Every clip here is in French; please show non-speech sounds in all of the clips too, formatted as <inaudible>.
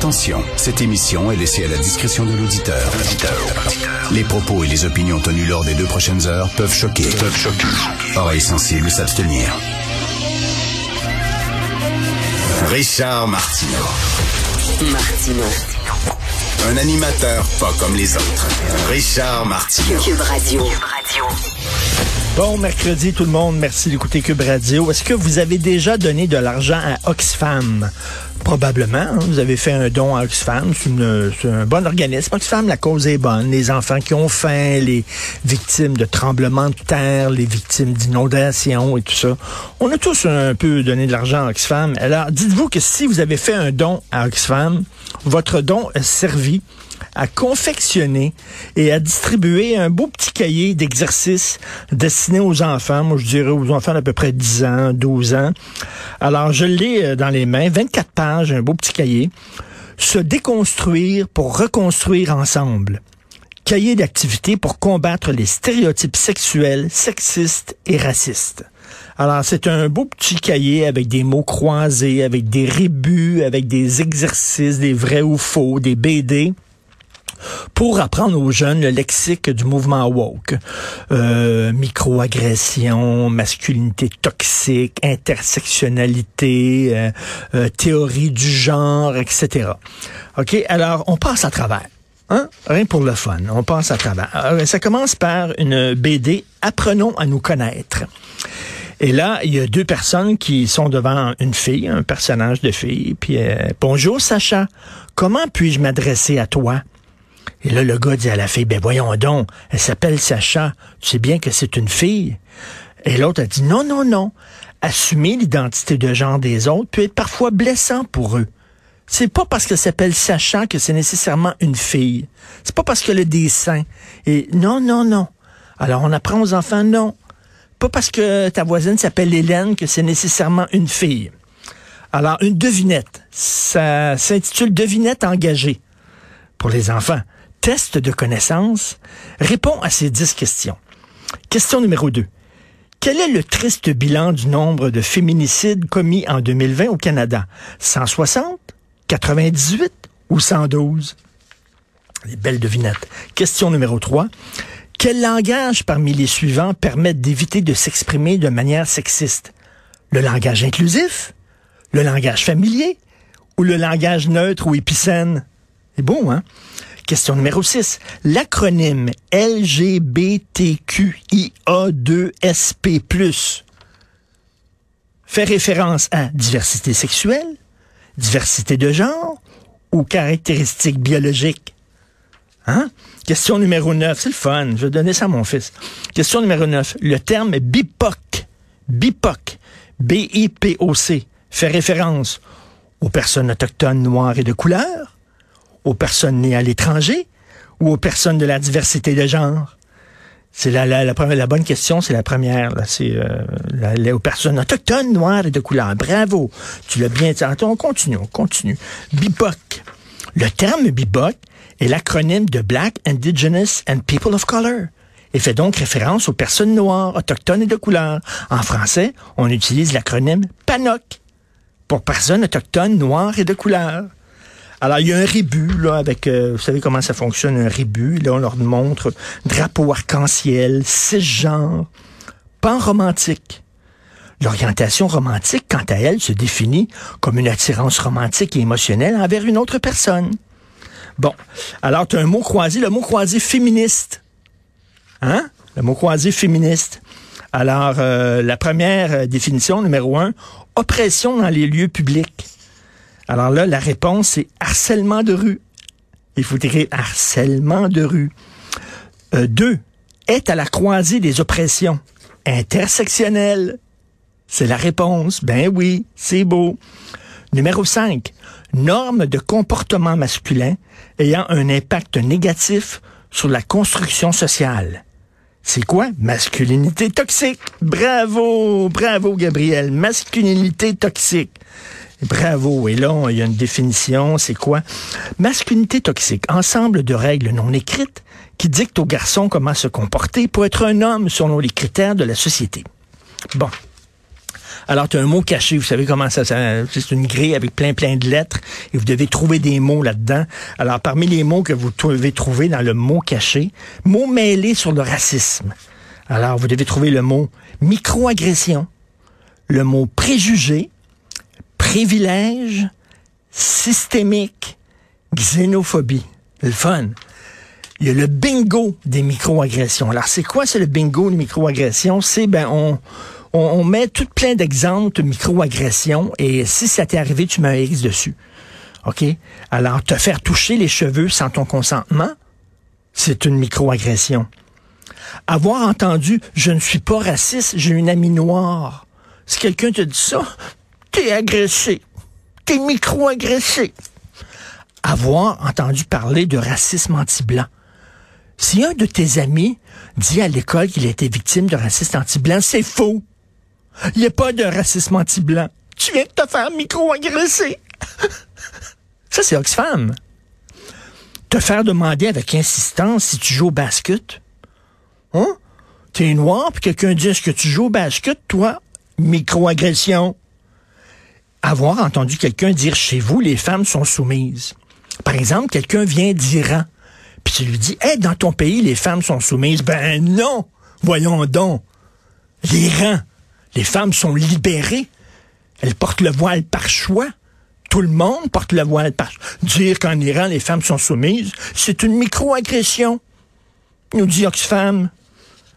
Attention, cette émission est laissée à la discrétion de l'auditeur. Les propos et les opinions tenues lors des deux prochaines heures peuvent choquer. Peuvent choquer. Oreilles sensibles s'abstenir. Richard Martineau. Martino. Un animateur pas comme les autres. Richard Martineau. Cube Radio. Bon mercredi tout le monde, merci d'écouter Cube Radio. Est-ce que vous avez déjà donné de l'argent à Oxfam? Probablement. hein. Vous avez fait un don à Oxfam. C'est un bon organisme. Oxfam, la cause est bonne. Les enfants qui ont faim, les victimes de tremblements de terre, les victimes d'inondations et tout ça. On a tous un peu donné de l'argent à Oxfam. Alors, dites-vous que si vous avez fait un don à Oxfam, votre don a servi à confectionner et à distribuer un beau petit cahier d'exercices destiné aux enfants. Moi, je dirais aux enfants d'à peu près 10 ans, 12 ans. Alors, je l'ai euh, dans les mains, 24 pages, un beau petit cahier. Se déconstruire pour reconstruire ensemble. Cahier d'activité pour combattre les stéréotypes sexuels, sexistes et racistes. Alors, c'est un beau petit cahier avec des mots croisés, avec des rébus, avec des exercices, des vrais ou faux, des BD pour apprendre aux jeunes le lexique du mouvement woke. Euh, microagression, masculinité toxique, intersectionnalité, euh, euh, théorie du genre, etc. OK? Alors, on passe à travers. Hein? Rien pour le fun. On passe à travers. Ça commence par une BD Apprenons à nous connaître. Et là, il y a deux personnes qui sont devant une fille, un personnage de fille. Puis, bonjour Sacha, comment puis-je m'adresser à toi? Et là, le gars dit à la fille, ben voyons donc, elle s'appelle Sacha, tu sais bien que c'est une fille? Et l'autre a dit, non, non, non, assumer l'identité de genre des autres peut être parfois blessant pour eux. C'est pas parce qu'elle s'appelle Sacha que c'est nécessairement une fille. C'est pas parce qu'elle a des seins. Et non, non, non. Alors on apprend aux enfants, non. Pas parce que ta voisine s'appelle Hélène que c'est nécessairement une fille. Alors, une devinette. Ça s'intitule Devinette engagée pour les enfants. Test de connaissance. Réponds à ces 10 questions. Question numéro 2. Quel est le triste bilan du nombre de féminicides commis en 2020 au Canada? 160, 98 ou 112? Les belles devinettes. Question numéro 3. Quel langage parmi les suivants permet d'éviter de s'exprimer de manière sexiste? Le langage inclusif? Le langage familier? Ou le langage neutre ou épicène? C'est beau, hein? Question numéro 6. L'acronyme LGBTQIA2SP+, fait référence à diversité sexuelle, diversité de genre ou caractéristiques biologiques? Hein? Question numéro 9, c'est le fun, je vais donner ça à mon fils. Question numéro 9, le terme BIPOC, BIPOC, B-I-P-O-C, fait référence aux personnes autochtones noires et de couleur, aux personnes nées à l'étranger ou aux personnes de la diversité de genre? C'est la, la, la, bonne question, c'est la première. C'est euh, personnes autochtones, noires et de couleur. Bravo. Tu l'as bien dit. On continue, on continue. BIPOC. Le terme BIPOC est l'acronyme de Black, Indigenous and People of Color et fait donc référence aux personnes noires, autochtones et de couleur. En français, on utilise l'acronyme PANOC pour personnes autochtones, noires et de couleur. Alors, il y a un rébut, là, avec, euh, vous savez comment ça fonctionne, un rébut. Là, on leur montre drapeau arc-en-ciel, cisgenre, pan romantique. L'orientation romantique, quant à elle, se définit comme une attirance romantique et émotionnelle envers une autre personne. Bon, alors tu as un mot croisé, le mot croisé féministe. Hein? Le mot croisé féministe. Alors, euh, la première euh, définition, numéro un, oppression dans les lieux publics. Alors là, la réponse, c'est harcèlement de rue. Il faut écrire harcèlement de rue. Euh, deux, est à la croisée des oppressions. Intersectionnelle. C'est la réponse. Ben oui, c'est beau. Numéro 5. Normes de comportement masculin ayant un impact négatif sur la construction sociale. C'est quoi? Masculinité toxique. Bravo, bravo Gabriel. Masculinité toxique. Bravo. Et là, il y a une définition. C'est quoi? Masculinité toxique. Ensemble de règles non écrites qui dictent aux garçons comment se comporter pour être un homme selon les critères de la société. Bon. Alors, tu as un mot caché. Vous savez comment ça, ça c'est une grille avec plein, plein de lettres et vous devez trouver des mots là-dedans. Alors, parmi les mots que vous devez trouver dans le mot caché, mots mêlés sur le racisme. Alors, vous devez trouver le mot microagression, le mot préjugé, privilège, systémique, xénophobie. Le fun. Il y a le bingo des microagressions. Alors, c'est quoi, c'est le bingo des microagressions? C'est, ben, on, on, met tout plein d'exemples de microagressions et si ça t'est arrivé, tu mets un X dessus. OK? Alors, te faire toucher les cheveux sans ton consentement, c'est une microagression. Avoir entendu je ne suis pas raciste, j'ai une amie noire. Si quelqu'un te dit ça, t'es agressé. T'es micro-agressé. Avoir entendu parler de racisme anti-blanc. Si un de tes amis dit à l'école qu'il a été victime de racisme anti-blanc, c'est faux. Il n'y a pas de racisme anti-blanc. Tu viens de te faire micro-agresser. <laughs> Ça, c'est Oxfam. Te faire demander avec insistance si tu joues au basket. Hein? T'es noir, puis quelqu'un dit est-ce que tu joues au basket, toi? Microagression. Avoir entendu quelqu'un dire chez vous, les femmes sont soumises. Par exemple, quelqu'un vient d'Iran, puis tu lui dis, hey, dans ton pays, les femmes sont soumises. Ben non! Voyons donc. L'Iran, les femmes sont libérées. Elles portent le voile par choix. Tout le monde porte le voile par choix. Dire qu'en Iran, les femmes sont soumises, c'est une microagression. Nous dit Oxfam.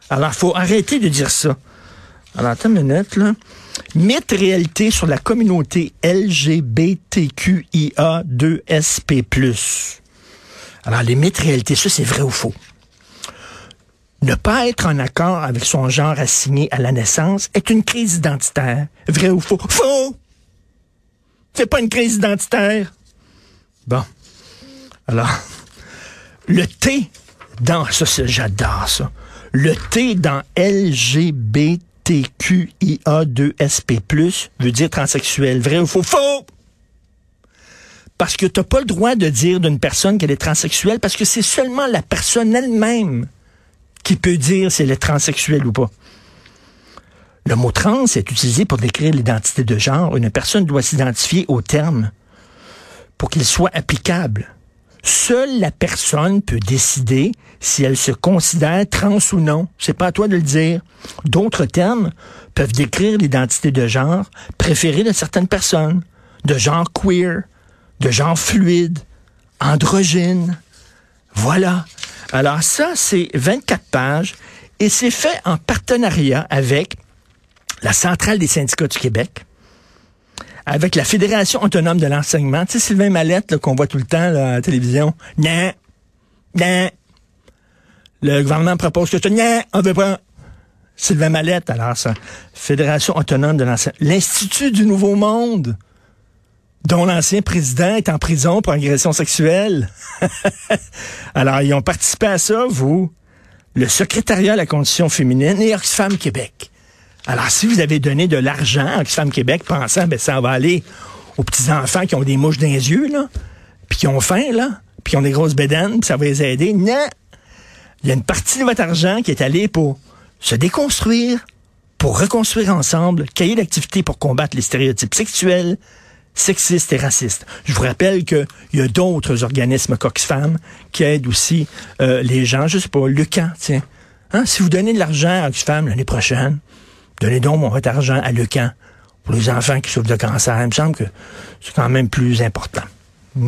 Alors, faut arrêter de dire ça. Alors, attends une minute, là. Mythe réalité sur la communauté LGBTQIA2SP+. Alors, les mythes réalité, ça, c'est vrai ou faux? Ne pas être en accord avec son genre assigné à la naissance est une crise identitaire. Vrai ou faux? Faux! C'est pas une crise identitaire. Bon. Alors, le T dans ça, j'adore ça. Le T dans LGBTQIA2SP+, veut dire transsexuel. Vrai ou faux? Faux! Parce que t'as pas le droit de dire d'une personne qu'elle est transsexuelle parce que c'est seulement la personne elle-même qui peut dire si elle est transsexuelle ou pas. Le mot trans est utilisé pour décrire l'identité de genre. Une personne doit s'identifier au terme pour qu'il soit applicable. Seule la personne peut décider si elle se considère trans ou non. C'est pas à toi de le dire. D'autres termes peuvent décrire l'identité de genre préférée de certaines personnes, de genre queer, de genre fluide, androgyne. Voilà. Alors ça, c'est 24 pages et c'est fait en partenariat avec la Centrale des syndicats du Québec, avec la Fédération autonome de l'enseignement. Tu sais, Sylvain Mallette, qu'on voit tout le temps à la télévision. Non, non. Le gouvernement propose que tu non, on veut pas. Sylvain Mallette, alors ça. Fédération autonome de l'enseignement. L'Institut du Nouveau Monde, dont l'ancien président est en prison pour agression sexuelle. <laughs> alors, ils ont participé à ça, vous, le secrétariat à la condition féminine et Oxfam Québec. Alors, si vous avez donné de l'argent à Oxfam Québec pensant, ben, ça va aller aux petits-enfants qui ont des mouches dans les yeux, là, puis qui ont faim, là, puis qui ont des grosses bédaines, puis ça va les aider. Non! Il y a une partie de votre argent qui est allée pour se déconstruire, pour reconstruire ensemble, cahier d'activité pour combattre les stéréotypes sexuels, sexistes et racistes. Je vous rappelle qu'il y a d'autres organismes qu'Oxfam qui aident aussi euh, les gens. Je sais pas, Lucan, tiens. Hein? Si vous donnez de l'argent à Oxfam l'année prochaine, Donnez donc mon votre argent à Lucan pour les enfants qui souffrent de cancer. Il me semble que c'est quand même plus important.